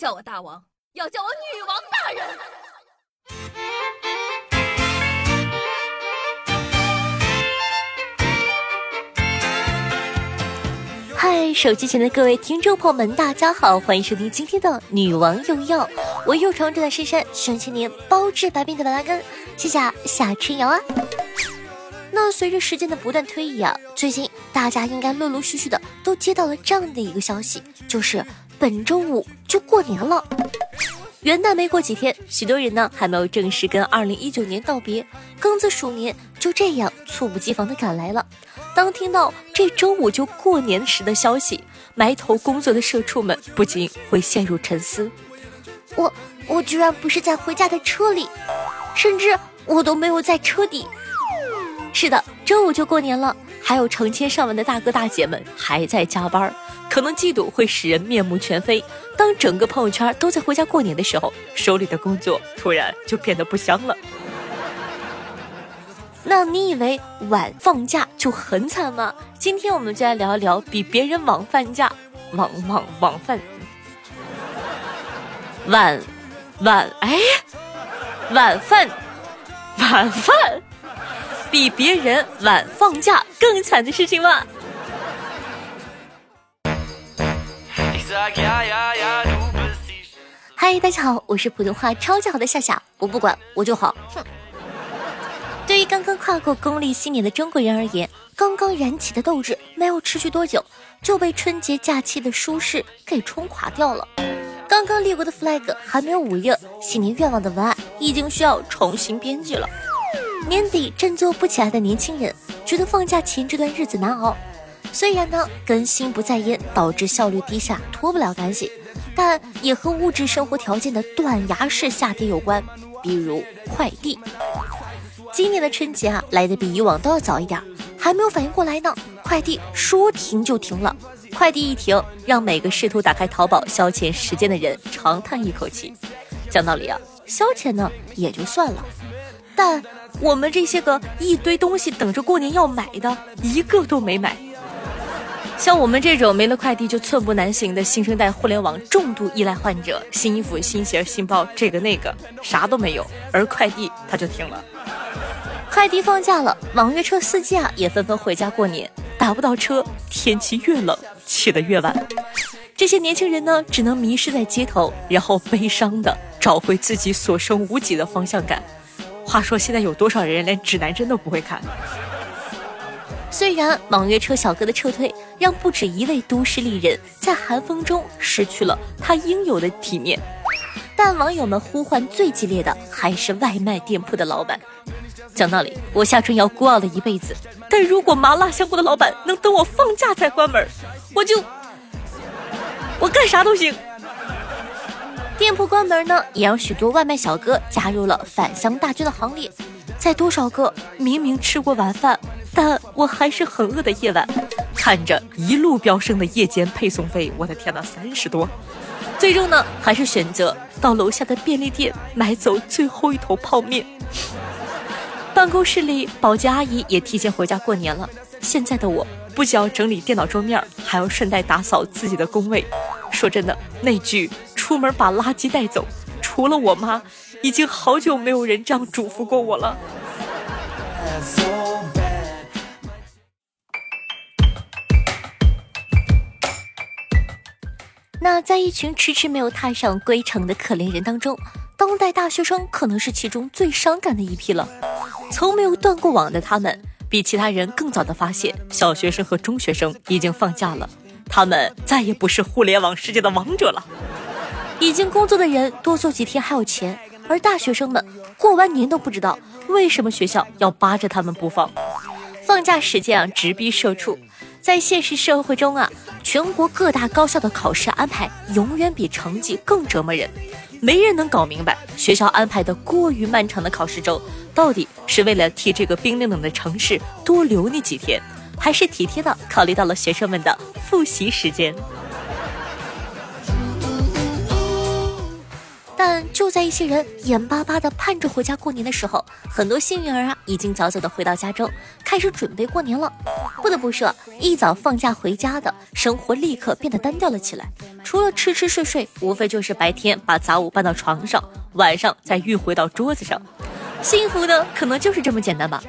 叫我大王，要叫我女王大人。嗨，手机前的各位听众朋友们，大家好，欢迎收听今天的《女王用药》，我又常住在深山，想千年包治百病的板蓝根，谢谢夏春瑶啊。那随着时间的不断推移啊，最近大家应该陆陆续续的都接到了这样的一个消息，就是本周五就过年了。元旦没过几天，许多人呢还没有正式跟二零一九年道别，庚子鼠年就这样猝不及防的赶来了。当听到这周五就过年时的消息，埋头工作的社畜们不禁会陷入沉思。我我居然不是在回家的车里，甚至我都没有在车底。是的，周五就过年了，还有成千上万的大哥大姐们还在加班，可能嫉妒会使人面目全非。当整个朋友圈都在回家过年的时候，手里的工作突然就变得不香了。那你以为晚放假就很惨吗？今天我们就来聊一聊比别人晚放假、晚晚晚饭、晚晚哎晚饭晚饭比别人晚放假更惨的事情吗？嗨，大家好，我是普通话超级好的夏夏，我不管，我就好，哼。对于刚刚跨过公历新年的中国人而言，刚刚燃起的斗志没有持续多久，就被春节假期的舒适给冲垮掉了。刚刚立过的 flag 还没有捂热，新年愿望的文案已经需要重新编辑了。年底振作不起来的年轻人觉得放假前这段日子难熬，虽然呢跟心不在焉导致效率低下脱不了干系，但也和物质生活条件的断崖式下跌有关，比如快递。今年的春节啊，来的比以往都要早一点，还没有反应过来呢，快递说停就停了。快递一停，让每个试图打开淘宝消遣时间的人长叹一口气。讲道理啊，消遣呢也就算了，但我们这些个一堆东西等着过年要买的，一个都没买。像我们这种没了快递就寸步难行的新生代互联网重度依赖患者，新衣服、新鞋、新包，这个那个啥都没有，而快递它就停了。快递放假了，网约车司机啊也纷纷回家过年，打不到车，天气越冷，起得越晚。这些年轻人呢，只能迷失在街头，然后悲伤的找回自己所剩无几的方向感。话说，现在有多少人连指南针都不会看？虽然网约车小哥的撤退，让不止一位都市丽人在寒风中失去了他应有的体面，但网友们呼唤最激烈的还是外卖店铺的老板。讲道理，我夏春瑶孤傲了一辈子，但如果麻辣香锅的老板能等我放假再关门，我就我干啥都行。店铺关门呢，也让许多外卖小哥加入了返乡大军的行列。在多少个明明吃过晚饭，但我还是很饿的夜晚，看着一路飙升的夜间配送费，我的天呐，三十多，最终呢，还是选择到楼下的便利店买走最后一头泡面。办公室里，保洁阿姨也提前回家过年了。现在的我，不仅要整理电脑桌面，还要顺带打扫自己的工位。说真的，那句“出门把垃圾带走”，除了我妈，已经好久没有人这样嘱咐过我了。那在一群迟迟没有踏上归程的可怜人当中，当代大学生可能是其中最伤感的一批了。从没有断过网的他们，比其他人更早的发现，小学生和中学生已经放假了，他们再也不是互联网世界的王者了。已经工作的人多做几天还有钱，而大学生们过完年都不知道为什么学校要扒着他们不放。放假时间啊，直逼社畜。在现实社会中啊，全国各大高校的考试安排永远比成绩更折磨人。没人能搞明白，学校安排的过于漫长的考试周，到底是为了替这个冰冷冷的城市多留你几天，还是体贴的考虑到了学生们的复习时间？就在一些人眼巴巴的盼着回家过年的时候，很多幸运儿啊已经早早的回到家中，开始准备过年了。不得不说，一早放假回家的生活立刻变得单调了起来，除了吃吃睡睡，无非就是白天把杂物搬到床上，晚上再运回到桌子上。幸福呢可能就是这么简单吧。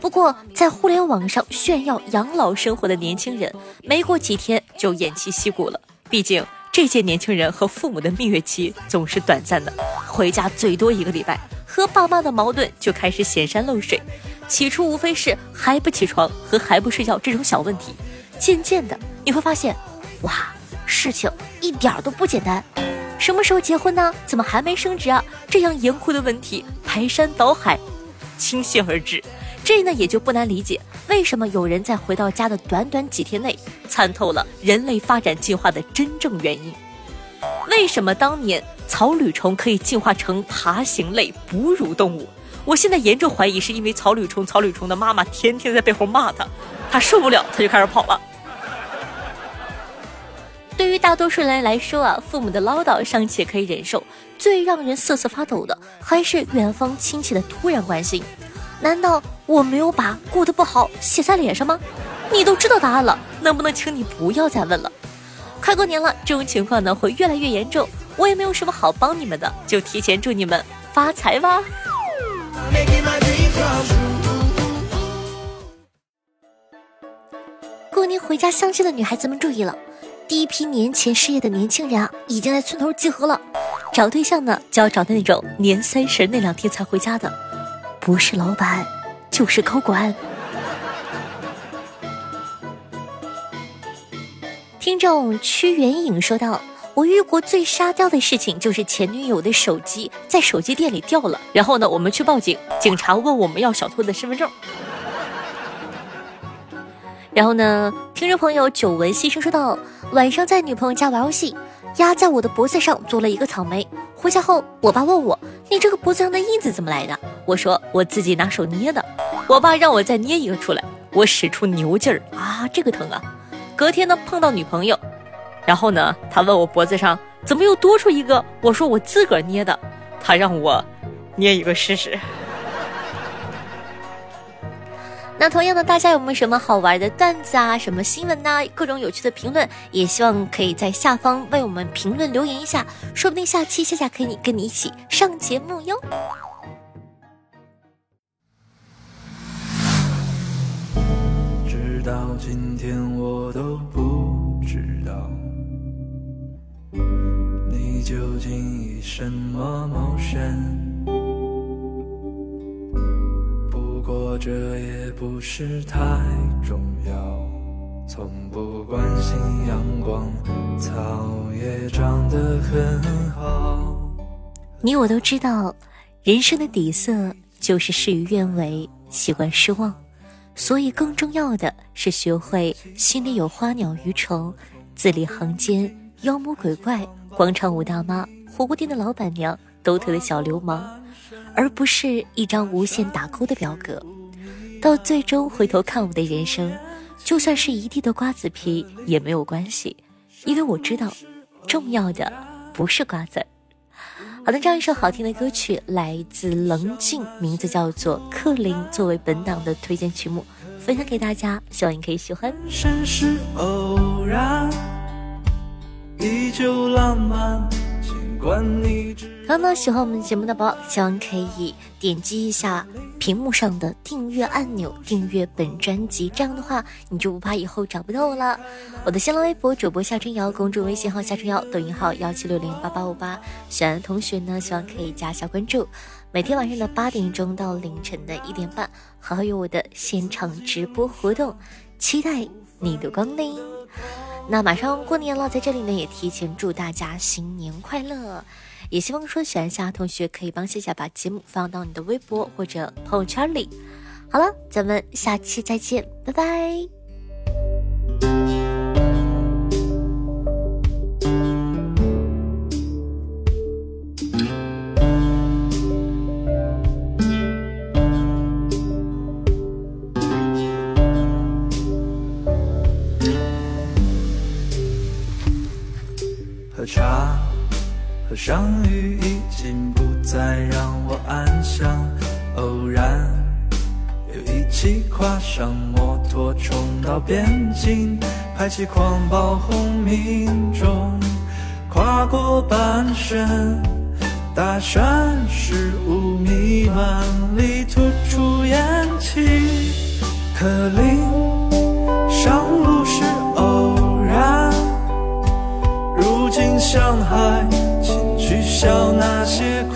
不过，在互联网上炫耀养老生活的年轻人，没过几天就偃旗息鼓了。毕竟，这些年轻人和父母的蜜月期总是短暂的，回家最多一个礼拜，和爸妈的矛盾就开始显山露水。起初无非是还不起床和还不睡觉这种小问题，渐渐的你会发现，哇，事情一点都不简单。什么时候结婚呢？怎么还没升职啊？这样严酷的问题排山倒海，倾泻而至。这呢也就不难理解，为什么有人在回到家的短短几天内参透了人类发展进化的真正原因？为什么当年草履虫可以进化成爬行类哺乳动物？我现在严重怀疑是因为草履虫草履虫的妈妈天天在背后骂他，他受不了，他就开始跑了。对于大多数人来说啊，父母的唠叨尚且可以忍受，最让人瑟瑟发抖的还是远方亲戚的突然关心。难道我没有把过得不好写在脸上吗？你都知道答案了，能不能请你不要再问了？快过年了，这种情况呢会越来越严重，我也没有什么好帮你们的，就提前祝你们发财吧。过年回家相亲的女孩子们注意了，第一批年前失业的年轻人啊，已经在村头集合了。找对象呢，就要找那种年三十那两天才回家的。不是老板，就是高管。听众屈原影说道：“我遇过最沙雕的事情，就是前女友的手机在手机店里掉了，然后呢，我们去报警，警察问我们要小偷的身份证。然后呢，听众朋友久闻牺牲说道：晚上在女朋友家玩游戏。”压在我的脖子上做了一个草莓。回家后，我爸问我：“你这个脖子上的印子怎么来的？”我说：“我自己拿手捏的。”我爸让我再捏一个出来，我使出牛劲儿啊，这个疼啊！隔天呢，碰到女朋友，然后呢，他问我脖子上怎么又多出一个，我说我自个儿捏的，他让我捏一个试试。那同样的，大家有没有什么好玩的段子啊？什么新闻呐？各种有趣的评论，也希望可以在下方为我们评论留言一下，说不定下期夏夏可以跟你一起上节目哟。直到今天我都不知道，你究竟以什么谋生？这也不是太重要，从不关心阳光，草也长得很好。你我都知道，人生的底色就是事与愿违，习惯失望，所以更重要的是学会心里有花鸟鱼虫，字里行间妖魔鬼怪，广场舞大妈，火锅店的老板娘，抖腿的小流氓，而不是一张无限打勾的表格。到最终回头看我的人生，就算是一地的瓜子皮也没有关系，因为我知道，重要的不是瓜子儿。好的，这样一首好听的歌曲来自冷静，名字叫做《克林》，作为本档的推荐曲目，分享给大家，希望你可以喜欢。依旧浪漫，尽管你刚刚喜欢我们节目的宝宝，希望可以点击一下屏幕上的订阅按钮，订阅本专辑。这样的话，你就不怕以后找不到我了。我的新浪微博主播夏春瑶，公众微信号夏春瑶，抖音号幺七六零八八五八。喜欢的同学呢，希望可以加下关注。每天晚上的八点钟到凌晨的一点半，还会有我的现场直播活动，期待你的光临。那马上过年了，在这里呢，也提前祝大家新年快乐。也希望说喜欢夏同学可以帮夏夏把节目放到你的微博或者朋友圈里。好了，咱们下期再见，拜拜。喝茶。和相遇已经不再让我安详。偶然又一起跨上摩托冲到边境，排起狂暴轰鸣中跨过半生。大山是雾弥漫里吐出烟气，可令上路是偶然。如今向海，笑那些。